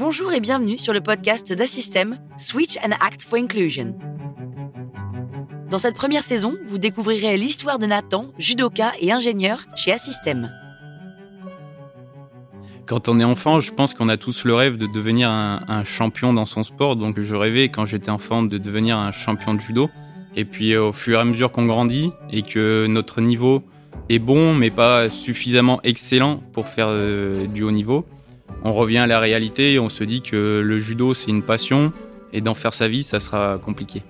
Bonjour et bienvenue sur le podcast d'Assystem Switch and Act for Inclusion. Dans cette première saison, vous découvrirez l'histoire de Nathan, judoka et ingénieur chez Assystem. Quand on est enfant, je pense qu'on a tous le rêve de devenir un, champion dans son sport. Donc je rêvais quand j'étais enfant de devenir un champion de judo. Et puis au fur et à mesure qu'on grandit et que notre niveau est bon mais pas suffisamment excellent pour faire euh, du haut niveau, on revient à la réalité et on se dit que le judo c'est une passion et d'en faire sa vie ça sera compliqué.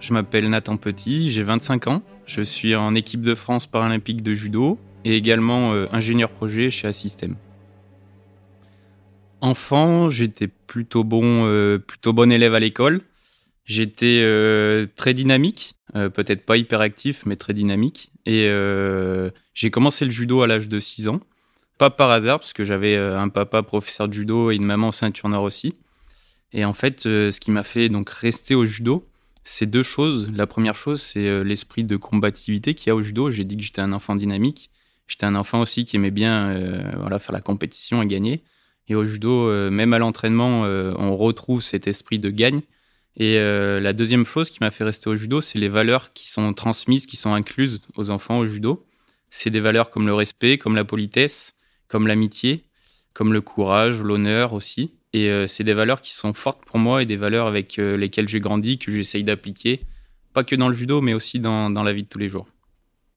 Je m'appelle Nathan Petit, j'ai 25 ans, je suis en équipe de France paralympique de judo et également euh, ingénieur projet chez Assystem. Enfant, j'étais plutôt bon, euh, plutôt bon élève à l'école. J'étais euh, très dynamique, peut-être pas hyperactif, mais très dynamique. Et j'ai commencé le judo à l'âge de 6 ans. Pas par hasard, parce que j'avais un papa professeur de judo et une maman ceinture noire aussi. Et en fait, ce qui m'a fait donc rester au judo, c'est deux choses. La première chose, c'est euh, l'esprit de combativité qu'il y a au judo. J'ai dit que j'étais un enfant dynamique. J'étais un enfant aussi qui aimait bien euh, voilà, faire la compétition et gagner. Et au judo, euh, même à l'entraînement, on retrouve cet esprit de gagne. Et la deuxième chose qui m'a fait rester au judo, c'est les valeurs qui sont transmises, qui sont incluses aux enfants au judo. C'est des valeurs comme le respect, comme la politesse, comme l'amitié, comme le courage, l'honneur aussi. Et euh, c'est des valeurs qui sont fortes pour moi et des valeurs avec euh, lesquelles j'ai grandi, que j'essaye d'appliquer, pas que dans le judo, mais aussi dans, la vie de tous les jours.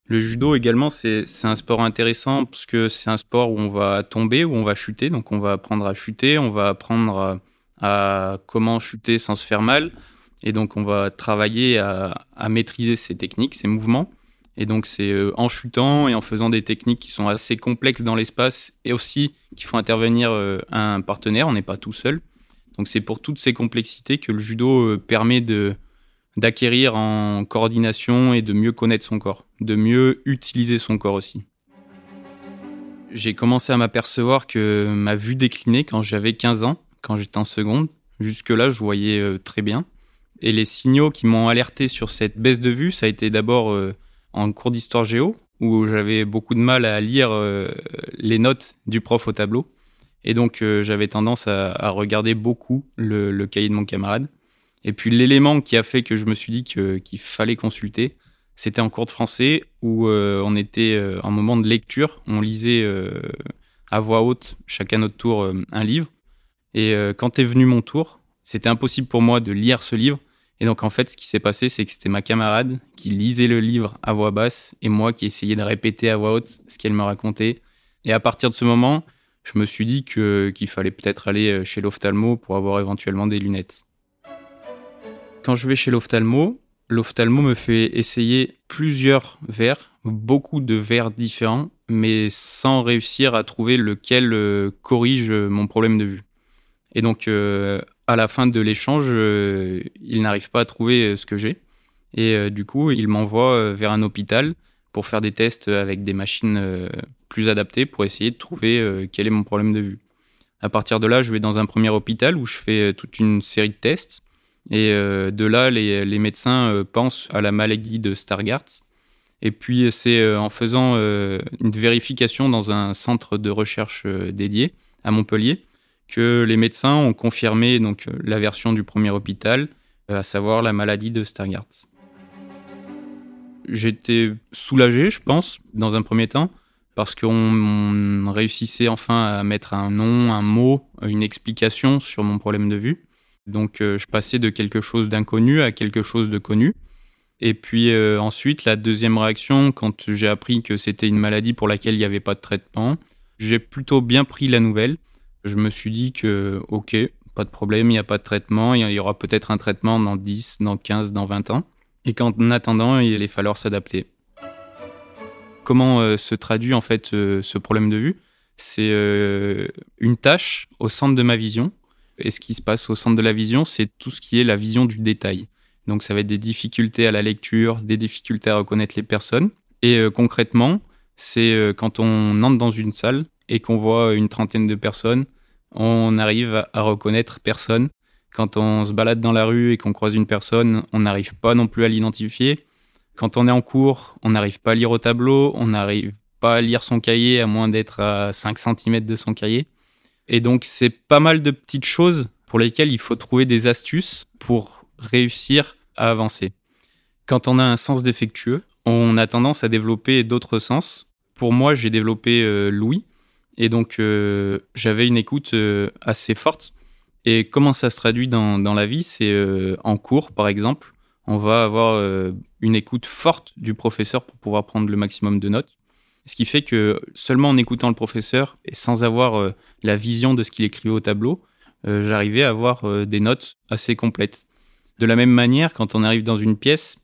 Le judo également, c'est un sport intéressant parce que c'est un sport où on va tomber, où on va chuter. Donc on va apprendre à chuter, on va apprendre à, comment chuter sans se faire mal. Et donc on va travailler à, à maîtriser ces techniques, ces mouvements. Et donc c'est euh, en chutant et en faisant des techniques qui sont assez complexes dans l'espace et aussi qu'il faut intervenir euh, un partenaire, on n'est pas tout seul. Donc c'est pour toutes ces complexités que le judo euh, permet de d'acquérir en coordination et de mieux connaître son corps, de mieux utiliser son corps aussi. J'ai commencé à m'apercevoir que ma vue déclinait quand j'avais 15 ans, quand j'étais en seconde. Jusque-là, je voyais très bien. Et les signaux qui m'ont alerté sur cette baisse de vue, ça a été d'abord en cours d'histoire géo où j'avais beaucoup de mal à lire euh, les notes du prof au tableau. Et donc euh, j'avais tendance à, regarder beaucoup le, cahier de mon camarade. Et puis l'élément qui a fait que je me suis dit qu'il fallait consulter, c'était en cours de français où euh, on était en moment de lecture, on lisait à voix haute chacun notre tour un livre. Et quand est venu mon tour, c'était impossible pour moi de lire ce livre et donc en fait, ce qui s'est passé, c'est que c'était ma camarade qui lisait le livre à voix basse et moi qui essayais de répéter à voix haute ce qu'elle me racontait. Et à partir de ce moment, je me suis dit qu'il fallait peut-être aller euh, chez l'ophtalmo pour avoir éventuellement des lunettes. Quand je vais chez l'ophtalmo, l'ophtalmo me fait essayer plusieurs verres, beaucoup de verres différents, mais sans réussir à trouver lequel euh, corrige mon problème de vue. Et donc, euh, à la fin de l'échange, euh, il n'arrive pas à trouver euh, ce que j'ai. Et euh, du coup, il m'envoie vers un hôpital pour faire des tests avec des machines plus adaptées pour essayer de trouver quel est mon problème de vue. À partir de là, je vais dans un premier hôpital où je fais toute une série de tests. Et de là, les, les médecins pensent à la maladie de Stargardt. Et puis, c'est en faisant une vérification dans un centre de recherche dédié à Montpellier que les médecins ont confirmé donc euh, la version du premier hôpital, euh, à savoir la maladie de Stargardt. J'étais soulagé, je pense, dans un premier temps, parce qu'on réussissait enfin à mettre un nom, un mot, une explication sur mon problème de vue. Donc euh, je passais de quelque chose d'inconnu à quelque chose de connu. Et puis ensuite, la deuxième réaction, quand j'ai appris que c'était une maladie pour laquelle il n'y avait pas de traitement, j'ai plutôt bien pris la nouvelle je me suis dit que, ok, pas de problème, il n'y a pas de traitement, il y aura peut-être un traitement dans 10, dans 15, dans 20 ans, et qu'en attendant, il allait falloir s'adapter. Comment euh, se traduit en fait euh, ce problème de vue? C'est euh, une tâche au centre de ma vision, et ce qui se passe au centre de la vision, c'est tout ce qui est la vision du détail. Donc ça va être des difficultés à la lecture, des difficultés à reconnaître les personnes, et concrètement, c'est quand on entre dans une salle et qu'on voit une trentaine de personnes, on arrive à reconnaître personne. Quand on se balade dans la rue et qu'on croise une personne, on n'arrive pas non plus à l'identifier. Quand on est en cours, on n'arrive pas à lire au tableau, on n'arrive pas à lire son cahier à moins d'être à 5 cm de son cahier. Et donc, c'est pas mal de petites choses pour lesquelles il faut trouver des astuces pour réussir à avancer. Quand on a un sens défectueux, on a tendance à développer d'autres sens. Pour moi, j'ai développé euh, l'ouïe, et donc euh, j'avais une écoute euh, assez forte. Et comment ça se traduit dans, dans la vie C'est en cours, par exemple, on va avoir une écoute forte du professeur pour pouvoir prendre le maximum de notes. Ce qui fait que seulement en écoutant le professeur et sans avoir la vision de ce qu'il écrivait au tableau, j'arrivais à avoir des notes assez complètes. De la même manière, quand on arrive dans une pièce,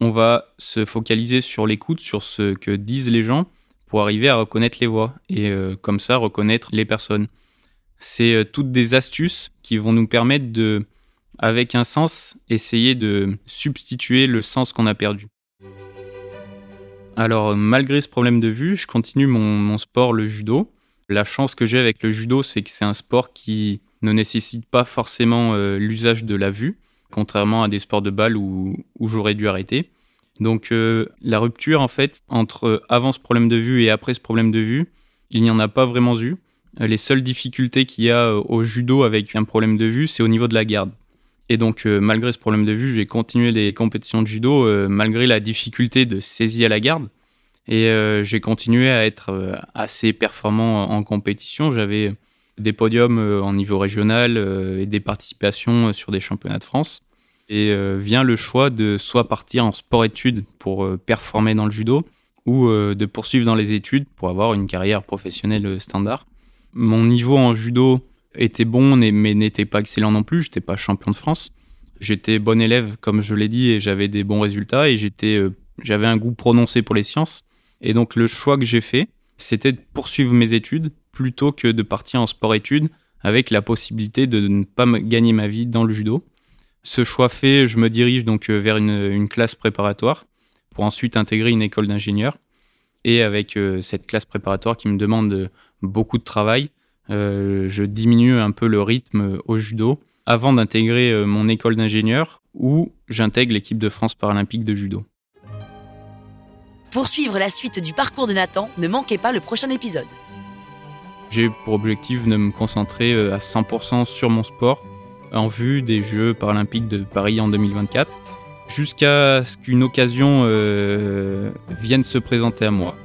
on va se focaliser sur l'écoute, sur ce que disent les gens pour arriver à reconnaître les voix et euh, comme ça reconnaître les personnes. C'est euh, toutes des astuces qui vont nous permettre de, avec un sens, essayer de substituer le sens qu'on a perdu. Alors malgré ce problème de vue, je continue mon, sport, le judo. La chance que j'ai avec le judo, c'est que c'est un sport qui ne nécessite pas forcément euh, l'usage de la vue contrairement à des sports de balle où, j'aurais dû arrêter. Donc euh, la rupture en fait entre avant ce problème de vue et après ce problème de vue, il n'y en a pas vraiment eu. Les seules difficultés qu'il y a euh, au judo avec un problème de vue, c'est au niveau de la garde. Et donc euh, malgré ce problème de vue, j'ai continué les compétitions de judo malgré la difficulté de saisir la garde. Et j'ai continué à être assez performant en compétition. J'avais des podiums euh, en niveau régional euh, et des participations euh, sur des championnats de France. Et vient le choix de soit partir en sport-études pour performer dans le judo, ou de poursuivre dans les études pour avoir une carrière professionnelle standard. Mon niveau en judo était bon, mais n'était pas excellent non plus. J'étais pas champion de France. J'étais bon élève, comme je l'ai dit, et j'avais des bons résultats. Et j'étais, j'avais un goût prononcé pour les sciences. Et donc le choix que j'ai fait, c'était de poursuivre mes études plutôt que de partir en sport-études avec la possibilité de ne pas gagner ma vie dans le judo. Ce choix fait, je me dirige donc euh, vers une, classe préparatoire pour ensuite intégrer une école d'ingénieur. Et avec euh, cette classe préparatoire qui me demande beaucoup de travail, euh, je diminue un peu le rythme au judo avant d'intégrer mon école d'ingénieur où j'intègre l'équipe de France paralympique de judo. Pour suivre la suite du parcours de Nathan, ne manquez pas le prochain épisode. J'ai pour objectif de me concentrer euh, à 100% sur mon sport en vue des Jeux paralympiques de Paris en 2024 jusqu'à ce qu'une occasion euh, vienne se présenter à moi.